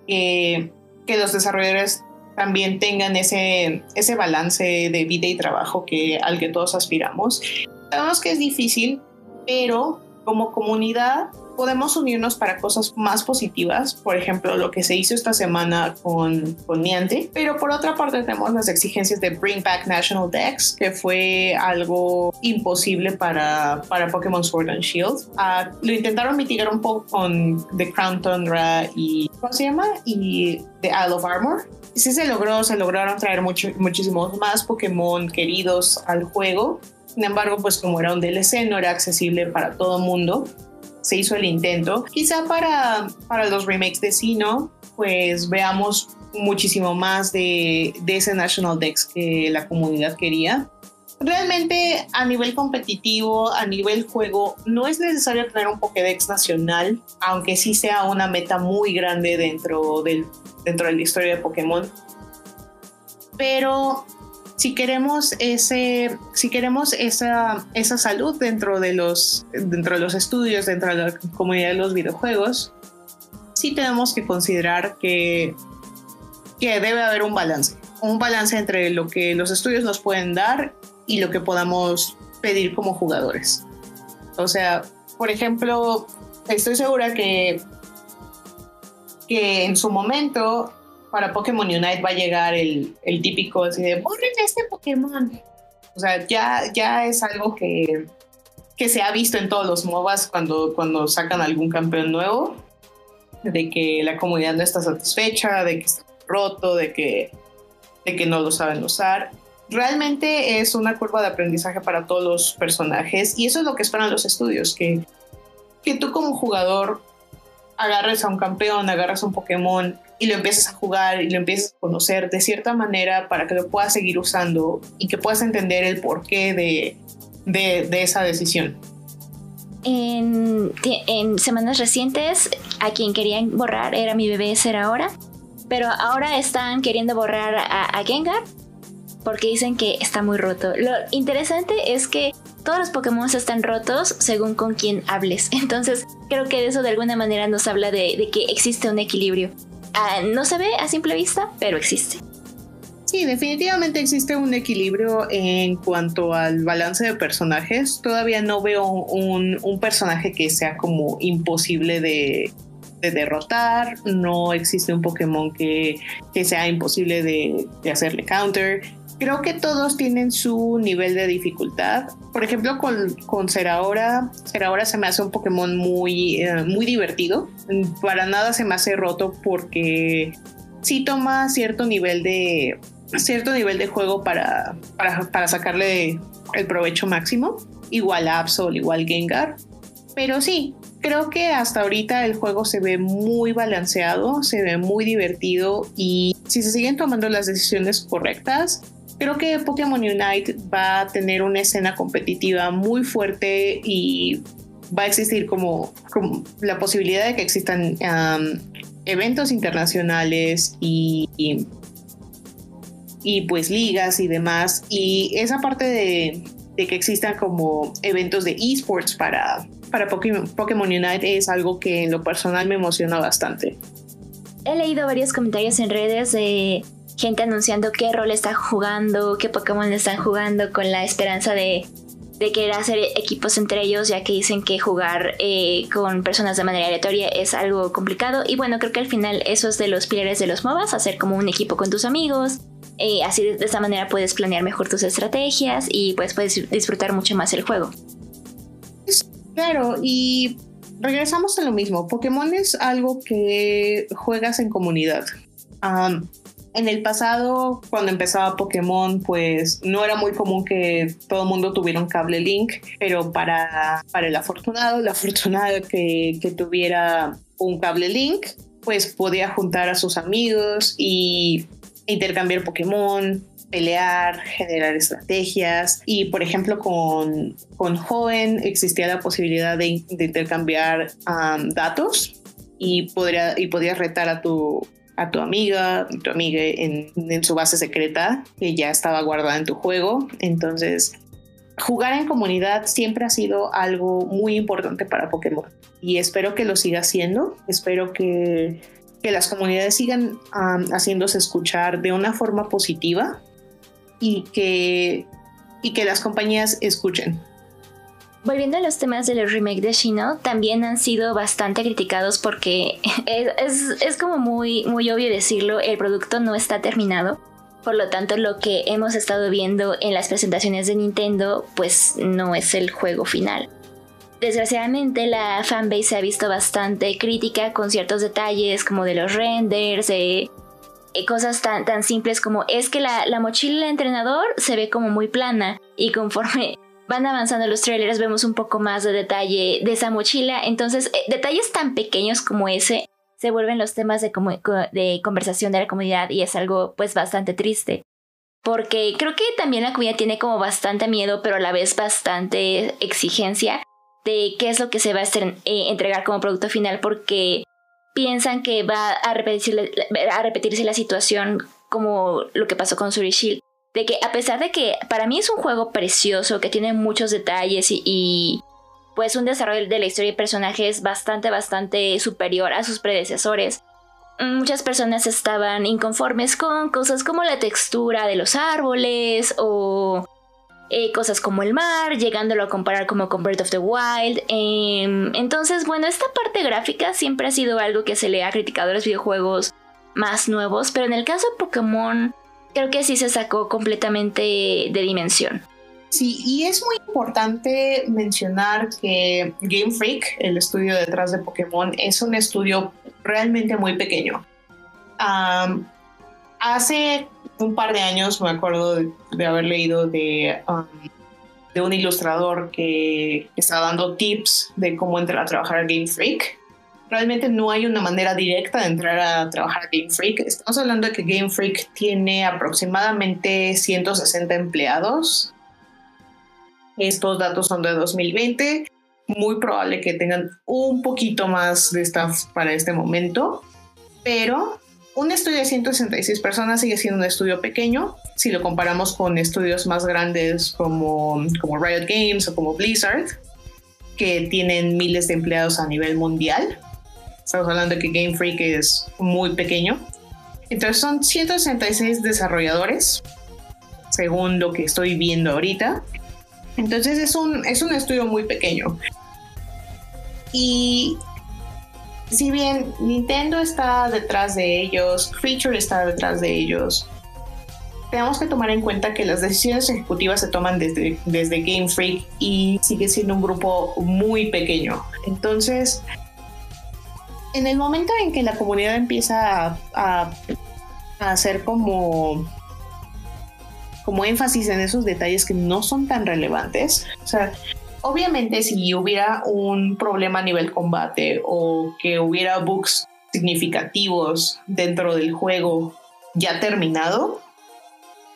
que, que los desarrolladores también tengan ese, ese balance de vida y trabajo que, al que todos aspiramos. Sabemos que es difícil, pero como comunidad podemos unirnos para cosas más positivas, por ejemplo, lo que se hizo esta semana con, con Niantic, pero por otra parte tenemos las exigencias de Bring Back National Dex, que fue algo imposible para, para Pokémon Sword and Shield. Ah, lo intentaron mitigar un poco con The Crown Tundra y, ¿cómo se llama? Y The Isle of Armor. Sí se logró, se lograron traer mucho, muchísimos más Pokémon queridos al juego. Sin embargo, pues como era un DLC, no era accesible para todo mundo se hizo el intento. Quizá para, para los remakes de Sino, pues veamos muchísimo más de, de ese National Dex que la comunidad quería. Realmente a nivel competitivo, a nivel juego, no es necesario tener un Pokédex nacional, aunque sí sea una meta muy grande dentro, del, dentro de la historia de Pokémon. Pero si queremos ese, si queremos esa, esa salud dentro de los, dentro de los estudios, dentro de la comunidad de los videojuegos, sí tenemos que considerar que, que debe haber un balance, un balance entre lo que los estudios nos pueden dar y lo que podamos pedir como jugadores. O sea, por ejemplo, estoy segura que, que en su momento para Pokémon Unite va a llegar el, el típico así de borren este Pokémon. O sea, ya, ya es algo que, que se ha visto en todos los MOBAs cuando, cuando sacan algún campeón nuevo, de que la comunidad no está satisfecha, de que está roto, de que, de que no lo saben usar. Realmente es una curva de aprendizaje para todos los personajes y eso es lo que esperan los estudios, que, que tú como jugador agarres a un campeón, agarras a un Pokémon y lo empiezas a jugar y lo empiezas a conocer de cierta manera para que lo puedas seguir usando y que puedas entender el porqué de, de, esa decisión. En, en, semanas recientes, a quien querían borrar era mi bebé ser ahora, pero ahora están queriendo borrar a, a Gengar porque dicen que está muy roto. Lo interesante es que todos los Pokémon están rotos según con quién hables. Entonces, creo que eso de alguna manera nos habla de, que existe un equilibrio. Ah, no se ve a simple vista, pero existe. Sí, definitivamente existe un equilibrio en cuanto al balance de personajes. Todavía no veo un, personaje que sea como imposible de, derrotar. No existe un Pokémon que, sea imposible de hacerle counter creo que todos tienen su nivel de dificultad. Por ejemplo, con, con Serahora, Serahora se me hace un Pokémon muy, eh, muy divertido. Para nada se me hace roto porque sí toma cierto nivel de cierto nivel de juego para, para, para sacarle el provecho máximo. Igual Absol, igual Gengar. Pero sí, creo que hasta ahorita el juego se ve muy balanceado, se ve muy divertido y si se siguen tomando las decisiones correctas, Creo que Pokémon Unite va a tener una escena competitiva muy fuerte y va a existir como, la posibilidad de que existan eventos internacionales y, y, pues ligas y demás. Y esa parte de, que existan como eventos de esports para, para Pokémon, Unite es algo que en lo personal me emociona bastante. He leído varios comentarios en redes de gente anunciando qué rol está jugando, qué Pokémon están jugando, con la esperanza de, querer hacer equipos entre ellos, ya que dicen que jugar eh, con personas de manera aleatoria es algo complicado. Y bueno, creo que al final eso es de los pilares de los MOBAs, hacer como un equipo con tus amigos. Eh, así de esta manera puedes planear mejor tus estrategias y pues puedes disfrutar mucho más el juego. Claro, y regresamos a lo mismo. Pokémon es algo que juegas en comunidad. En el pasado, cuando empezaba Pokémon, pues no era muy común que todo el mundo tuviera un cable link, pero para, para el afortunado, la afortunada que, tuviera un cable link, pues podía juntar a sus amigos y intercambiar Pokémon, pelear, generar estrategias. Y por ejemplo con, con Joven existía la posibilidad de, intercambiar datos y, podría, y podías retar a tu, a tu amiga, tu amiga en, su base secreta que ya estaba guardada en tu juego. Entonces, jugar en comunidad siempre ha sido algo muy importante para Pokémon y espero que lo siga siendo. Espero que, que las comunidades sigan haciéndose escuchar de una forma positiva y que, y que las compañías escuchen. Volviendo a los temas del remake de Shino, también han sido bastante criticados porque es, como muy, muy obvio decirlo, el producto no está terminado. Por lo tanto, lo que hemos estado viendo en las presentaciones de Nintendo, pues no es el juego final. Desgraciadamente, la fanbase se ha visto bastante crítica con ciertos detalles como de los renders, de cosas tan, tan simples como es que la, la mochila del entrenador se ve como muy plana y conforme van avanzando los trailers, vemos un poco más de detalle de esa mochila. Entonces, eh, detalles tan pequeños como ese se vuelven los temas de, de conversación de la comunidad y es algo pues bastante triste. Porque creo que también la comunidad tiene como bastante miedo, pero a la vez bastante exigencia de qué es lo que se va a eh, entregar como producto final, porque piensan que va a repetirse, a repetirse la situación como lo que pasó con Suri Shield de que a pesar de que para mí es un juego precioso, que tiene muchos detalles y, pues un desarrollo de la historia y personajes bastante, bastante superior a sus predecesores, muchas personas estaban inconformes con cosas como la textura de los árboles o eh, cosas como el mar, llegándolo a comparar como con Breath of the Wild. Em, entonces, bueno, esta parte gráfica siempre ha sido algo que se le ha criticado a los videojuegos más nuevos, pero en el caso de Pokémon creo que sí se sacó completamente de dimensión. Sí, y es muy importante mencionar que Game Freak, el estudio detrás de Pokémon, es un estudio realmente muy pequeño. hace un par de años me acuerdo de, haber leído de, de un ilustrador que, que estaba dando tips de cómo entrar a trabajar a Game Freak realmente no hay una manera directa de entrar a trabajar a Game Freak. Estamos hablando de que Game Freak tiene aproximadamente 160 empleados. Estos datos son de 2020. Muy probable que tengan un poquito más de staff para este momento. Pero un estudio de 166 personas sigue siendo un estudio pequeño si lo comparamos con estudios más grandes como, como Riot Games o como Blizzard, que tienen miles de empleados a nivel mundial. Estamos hablando de que Game Freak es muy pequeño. Entonces son 166 desarrolladores, según lo que estoy viendo ahorita. Entonces es un, es un estudio muy pequeño. Y si bien Nintendo está detrás de ellos, Feature está detrás de ellos, tenemos que tomar en cuenta que las decisiones ejecutivas se toman desde, desde Game Freak y sigue siendo un grupo muy pequeño. Entonces, en el momento en que la comunidad empieza a, hacer como como énfasis en esos detalles que no son tan relevantes. O sea, obviamente si hubiera un problema a nivel combate o que hubiera bugs significativos dentro del juego ya terminado,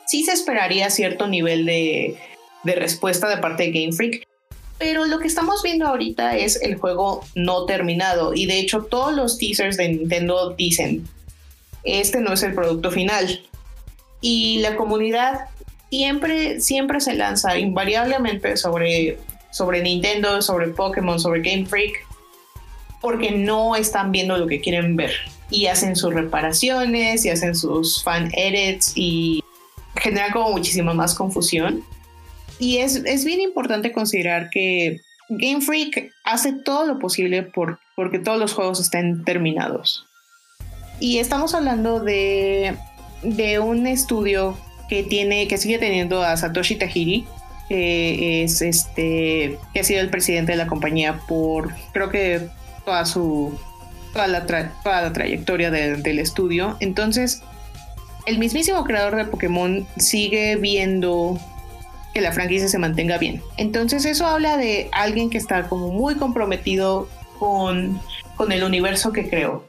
sí se esperaría cierto nivel de, de respuesta de parte de Game Freak. Pero lo que estamos viendo ahorita es el juego no terminado y de hecho todos los teasers de Nintendo dicen, este no es el producto final. Y la comunidad siempre, siempre se lanza invariablemente sobre, sobre Nintendo, sobre Pokémon, sobre Game Freak, porque no están viendo lo que quieren ver. Y hacen sus reparaciones y hacen sus fan edits y generan como muchísima más confusión. Y es, es bien importante considerar que Game Freak hace todo lo posible por porque todos los juegos estén terminados. Y estamos hablando de, de un estudio que tiene, que sigue teniendo a Satoshi Tajiri, que es este, que ha sido el presidente de la compañía por creo que toda su toda la, toda la trayectoria del estudio. Entonces, el mismísimo creador de Pokémon sigue viendo que la franquicia se mantenga bien. Entonces eso habla de alguien que está como muy comprometido con, con el universo que creó.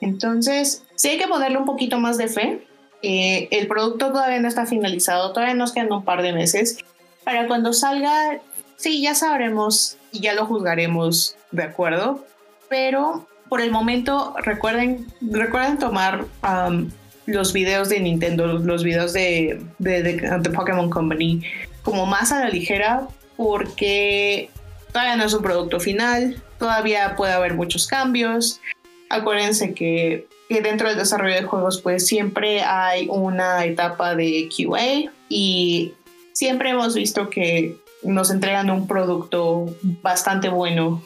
Entonces, sí hay que ponerle un poquito más de fe. Eh, el producto todavía no está finalizado, todavía nos quedan un par de meses. Para cuando salga, sí, ya sabremos y ya lo juzgaremos de acuerdo. Pero por el momento recuerden, recuerden tomar um, los videos de Nintendo, los videos de, de, de, Pokémon Company como más a la ligera porque todavía no es un producto final, todavía puede haber muchos cambios. Acuérdense que, dentro del desarrollo de juegos pues siempre hay una etapa de QA y siempre hemos visto que nos entregan un producto bastante bueno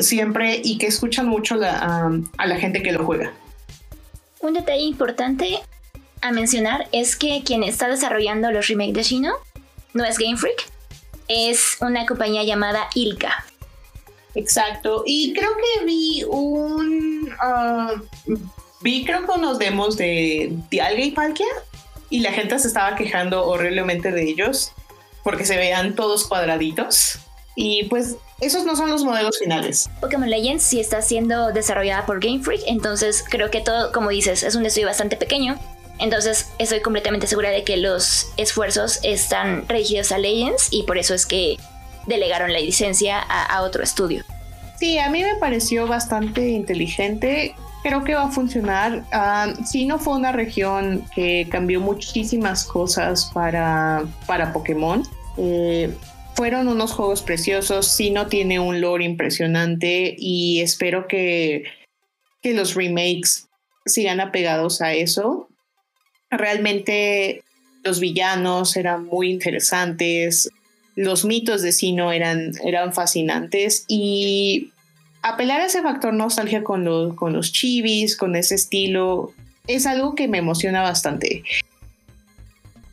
siempre y que escuchan mucho a, la gente que lo juega. Un detalle importante a mencionar es que quien está desarrollando los remakes de Shino no es Game Freak, es una compañía llamada Ilka. Exacto, y creo que vi un. Ah, vi creo que unos demos de Dialga y Palkia y la gente se estaba quejando horriblemente de ellos porque se veían todos cuadraditos. Y pues esos no son los modelos finales. Pokémon Legends sí está siendo desarrollada por Game Freak, entonces creo que todo, como dices, es un estudio bastante pequeño. Entonces estoy completamente segura de que los esfuerzos están dirigidos a Legends y por eso es que delegaron la licencia a, otro estudio. Sí, a mí me pareció bastante inteligente. Creo que va a funcionar. Uh, sí, no fue una región que cambió muchísimas cosas para, para Pokémon. Eh, fueron unos juegos preciosos, sí no tiene un lore impresionante y espero que, que los remakes sigan apegados a eso. Realmente los villanos eran muy interesantes, los mitos de Sino eran, eran fascinantes y apelar a ese factor nostalgia con los, con los chivis, con ese estilo, es algo que me emociona bastante.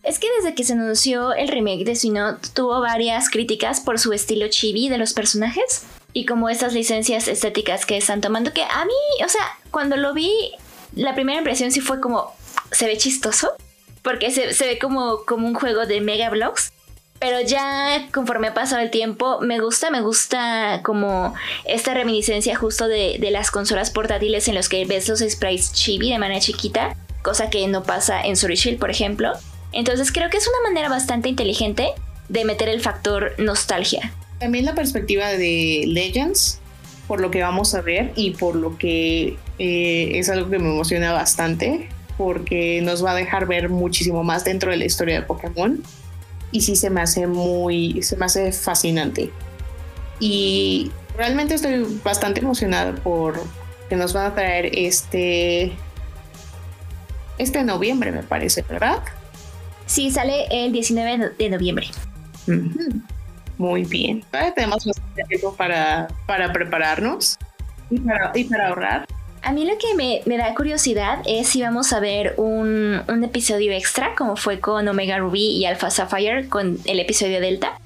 Es que desde que se anunció el remake de Sino tuvo varias críticas por su estilo chibi de los personajes y como estas licencias estéticas que están tomando que a mí, o sea, cuando lo vi, la primera impresión sí fue como, se ve chistoso, porque se, ve como, como un juego de mega blocks. Pero ya conforme ha pasado el tiempo, me gusta, me gusta como esta reminiscencia justo de, de las consolas portátiles en los que ves los sprites chibi de manera chiquita, cosa que no pasa en Sword Shield, por ejemplo. Entonces creo que es una manera bastante inteligente de meter el factor nostalgia. También la perspectiva de Legends, por lo que vamos a ver y por lo que eh, es algo que me emociona bastante, porque nos va a dejar ver muchísimo más dentro de la historia de Pokémon. Y sí se me hace muy, se me hace fascinante. Y realmente estoy bastante emocionada por que nos van a traer este, este noviembre, me parece, ¿verdad? Sí, sale el 19 de noviembre. Muy bien. tenemos bastante tiempo para, para prepararnos y para, ahorrar. A mí lo que me, da curiosidad es si vamos a ver un, episodio extra, como fue con Omega Ruby y Alpha Sapphire, con el episodio Delta.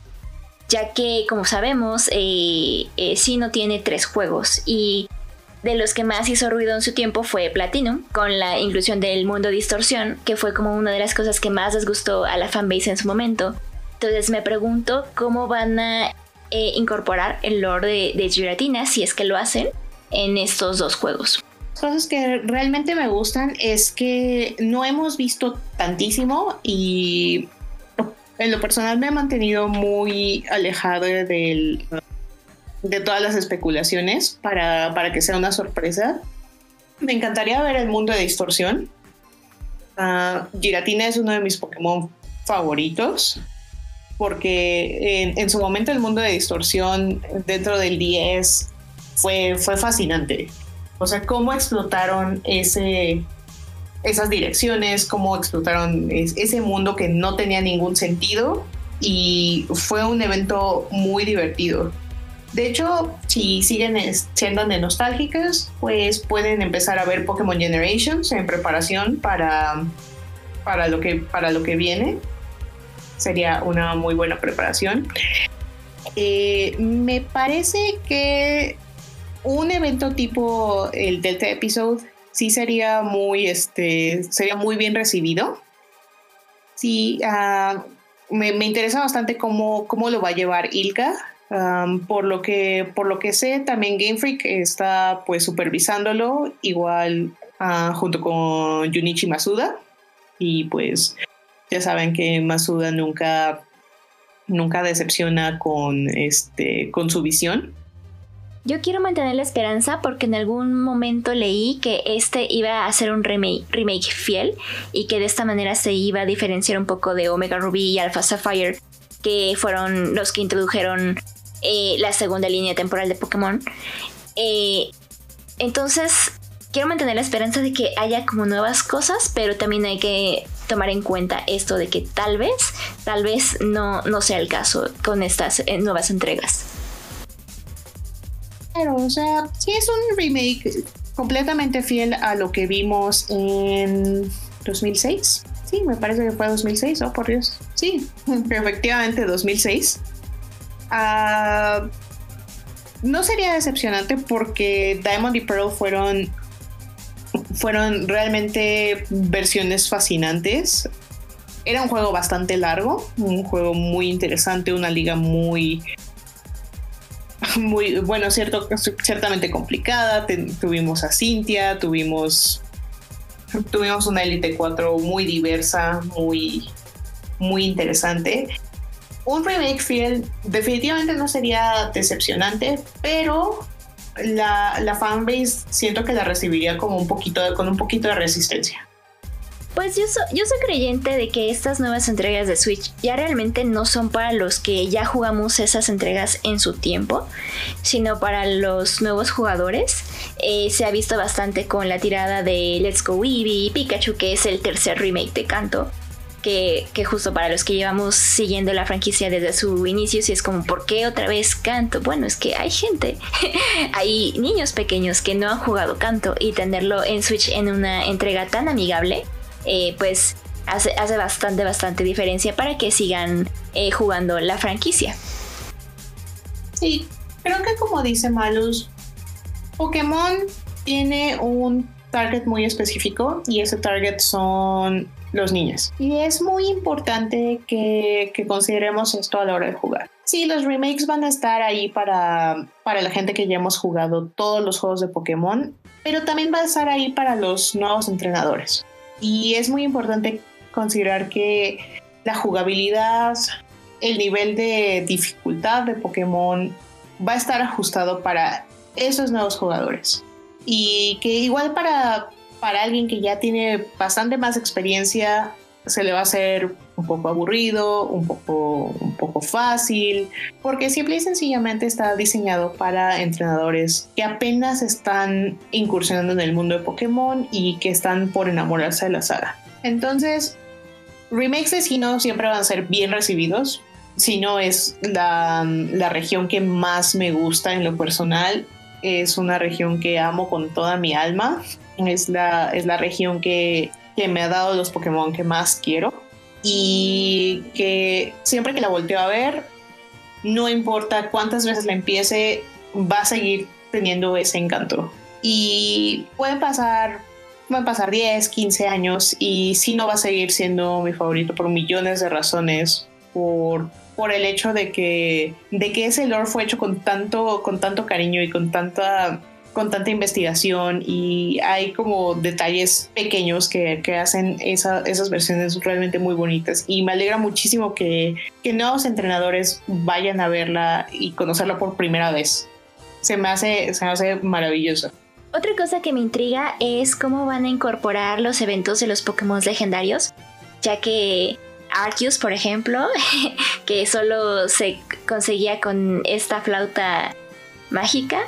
Ya que, como sabemos, eh, eh tiene tres juegos. Y de los que más hizo ruido en su tiempo fue Platinum, con la inclusión del mundo distorsión, que fue como una de las cosas que más les gustó a la fanbase en su momento. Entonces me pregunto cómo van a eh, incorporar el lore de, de Giratina, si es que lo hacen, en estos dos juegos. Cosas que realmente me gustan es que no hemos visto tantísimo y en lo personal me ha mantenido muy alejado del de todas las especulaciones para, que sea una sorpresa. Me encantaría ver el mundo de distorsión. Uh, Giratina es uno de mis Pokémon favoritos porque en, su momento el mundo de distorsión dentro del 10 fue, fue fascinante. O sea, cómo explotaron ese, esas direcciones, cómo explotaron ese mundo que no tenía ningún sentido y fue un evento muy divertido. De hecho, si siguen siendo de nostálgicas, pues pueden empezar a ver Pokémon Generations en preparación para, para, lo, que, para lo que viene. Sería una muy buena preparación. Eh, me parece que un evento tipo el Delta Episode sí sería muy, este, sería muy bien recibido. Sí, ah, me, me, interesa bastante cómo, cómo lo va a llevar Ilka por, lo que, por lo que sé, también Game Freak está pues supervisándolo, igual uh, junto con Junichi Masuda. Y pues ya saben que Masuda nunca, nunca decepciona con, este, con su visión. Yo quiero mantener la esperanza porque en algún momento leí que este iba a ser un remake, fiel y que de esta manera se iba a diferenciar un poco de Omega Ruby y Alpha Sapphire, que fueron los que introdujeron eh, la segunda línea temporal de Pokémon. Eh, entonces, quiero mantener la esperanza de que haya como nuevas cosas, pero también hay que tomar en cuenta esto de que tal vez, tal vez no, no sea el caso con estas eh, nuevas entregas. Pero, o sea, sí es un remake completamente fiel a lo que vimos en 2006. Sí, me parece que fue 2006, oh por Dios. Sí, efectivamente 2006. Ah, no sería decepcionante porque Diamond y Pearl fueron fueron realmente versiones fascinantes. Era un juego bastante largo, un juego muy interesante, una liga muy muy, bueno, cierto, ciertamente complicada. tuvimos a Cintia, tuvimos, tuvimos una Elite 4 muy diversa, muy, muy interesante. Un remake fiel definitivamente no sería decepcionante, pero la, la fanbase siento que la recibiría como un poquito, con un poquito de resistencia. Pues yo, soy creyente de que estas nuevas entregas de Switch ya realmente no son para los que ya jugamos esas entregas en su tiempo, sino para los nuevos jugadores. Eh, se ha visto bastante con la tirada de Let's Go Eevee Pikachu, que es el tercer remake de Kanto. Que, que, justo para los que llevamos siguiendo la franquicia desde su inicio, si es como, ¿por qué otra vez canto? Bueno, es que hay gente, hay niños pequeños que no han jugado canto y tenerlo en Switch en una entrega tan amigable eh, pues hace, bastante, bastante diferencia para que sigan eh, jugando la franquicia. Sí, creo que como dice Malus, Pokémon tiene un target muy específico y ese target son los niños. Y es muy importante que, que, consideremos esto a la hora de jugar. Sí, los remakes van a estar ahí para, para la gente que ya hemos jugado todos los juegos de Pokémon, pero también va a estar ahí para los nuevos entrenadores. Y es muy importante considerar que la jugabilidad, el nivel de dificultad de Pokémon va a estar ajustado para esos nuevos jugadores. Y que igual para, para alguien que ya tiene bastante más experiencia, se le va a hacer un poco aburrido, un poco, un poco fácil, porque simple y sencillamente está diseñado para entrenadores que apenas están incursionando en el mundo de Pokémon y que están por enamorarse de la saga. Entonces, remakes de Sino siempre van a ser bien recibidos. Sino es la, la región que más me gusta en lo personal. Es una región que amo con toda mi alma. Es la, es la región que que me ha dado los Pokémon que más quiero y que siempre que la volteo a ver, no importa cuántas veces la empiece, va a seguir teniendo ese encanto. Y pueden pasar, pueden pasar 10, 15 años y sí no va a seguir siendo mi favorito por millones de razones, por, por el hecho de que, de que ese lore fue hecho con tanto, con tanto cariño y con tanta con tanta investigación y hay como detalles pequeños que, hacen esas versiones realmente muy bonitas y me alegra muchísimo que, que nuevos entrenadores vayan a verla y conocerla por primera vez. Se me hace, se me hace maravilloso. Otra cosa que me intriga es cómo van a incorporar los eventos de los Pokémon legendarios, ya que Arceus, por ejemplo, que solo se conseguía con esta flauta mágica,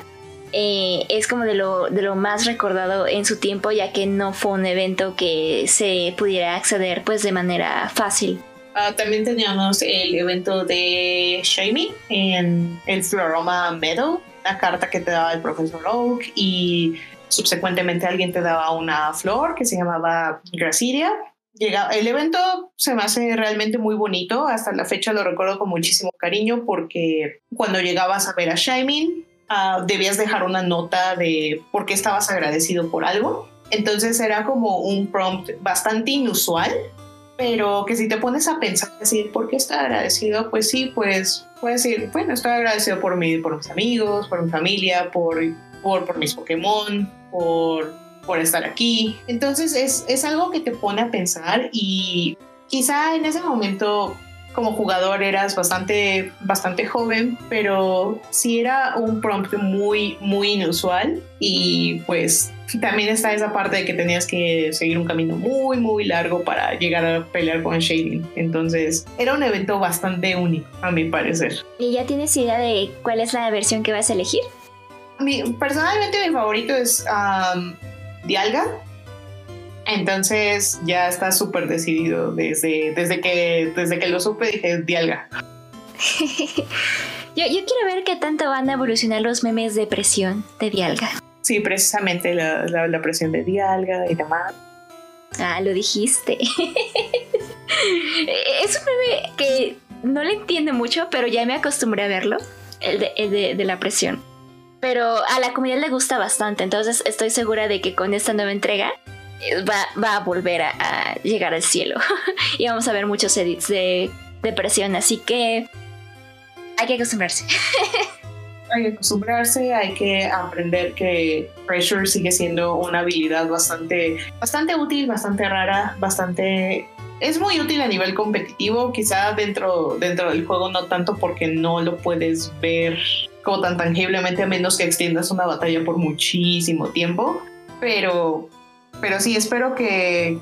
eh, es como de lo, de lo más recordado en su tiempo, ya que no fue un evento que se pudiera acceder pues de manera fácil. Ah, también teníamos el evento de Shiny en el Floroma Meadow, la carta que te daba el profesor Oak y subsecuentemente alguien te daba una flor que se llamaba Gracilia. Llega, el evento se me hace realmente muy bonito, hasta la fecha lo recuerdo con muchísimo cariño porque cuando llegabas a ver a Shining Ah, debías dejar una nota de por qué estabas agradecido por algo. Entonces era como un prompt bastante inusual, pero que si te pones a pensar, decir, ¿por qué está agradecido? Pues sí, pues puedes decir, bueno, estoy agradecido por, mi, por mis amigos, por mi familia, por, por, por mis Pokémon, por, por estar aquí. Entonces es, es algo que te pone a pensar y quizá en ese momento como jugador eras bastante, bastante joven, pero sí era un prompt muy, muy inusual y pues también está esa parte de que tenías que seguir un camino muy, muy largo para llegar a pelear con Shading. Entonces, era un evento bastante único, a mi parecer. ¿Y ya tienes idea de cuál es la versión que vas a elegir? Mi, personalmente, mi favorito es Dialga. Entonces ya está súper decidido. Desde, desde, que, desde que lo supe dije Dialga. yo, yo quiero ver qué tanto van a evolucionar los memes de presión de Dialga. Sí, precisamente la, la, presión de Dialga y demás. Ah, lo dijiste. es un meme que no le entiendo mucho, pero ya me acostumbré a verlo, el de, el de, de la presión. Pero a la comunidad le gusta bastante, entonces estoy segura de que con esta nueva entrega va, va a volver a, llegar al cielo. y vamos a ver muchos edits de, de presión, así que hay que acostumbrarse. hay que acostumbrarse, hay que aprender que Pressure sigue siendo una habilidad bastante, bastante útil, bastante rara, bastante... Es muy útil a nivel competitivo, quizá dentro, dentro del juego no tanto porque no lo puedes ver como tan tangiblemente a menos que extiendas una batalla por muchísimo tiempo, pero, pero sí, espero que,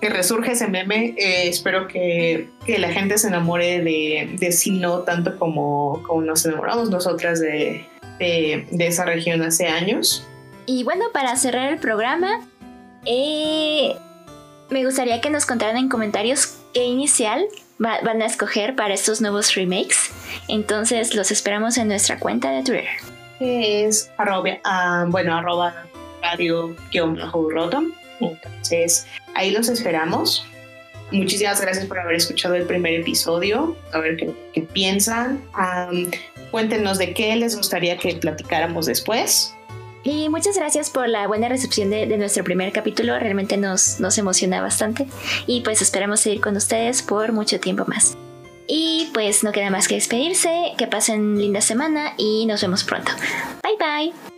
que resurge ese meme. Eh, espero que, que, la gente se enamore de, de Sino tanto como, como nos enamoramos nosotras de, de, de, esa región hace años. Y bueno, para cerrar el programa, eh, me gustaría que nos contaran en comentarios qué inicial van a escoger para estos nuevos remakes. Entonces los esperamos en nuestra cuenta de Twitter. Es arroba, ah, bueno, arroba radio-rotom. Entonces, ahí los esperamos. Muchísimas gracias por haber escuchado el primer episodio, a ver qué, piensan. cuéntenos de qué les gustaría que platicáramos después. Y muchas gracias por la buena recepción de, nuestro primer capítulo, realmente nos, nos emociona bastante y pues esperamos seguir con ustedes por mucho tiempo más. Y pues no queda más que despedirse, que pasen linda semana y nos vemos pronto. Bye bye.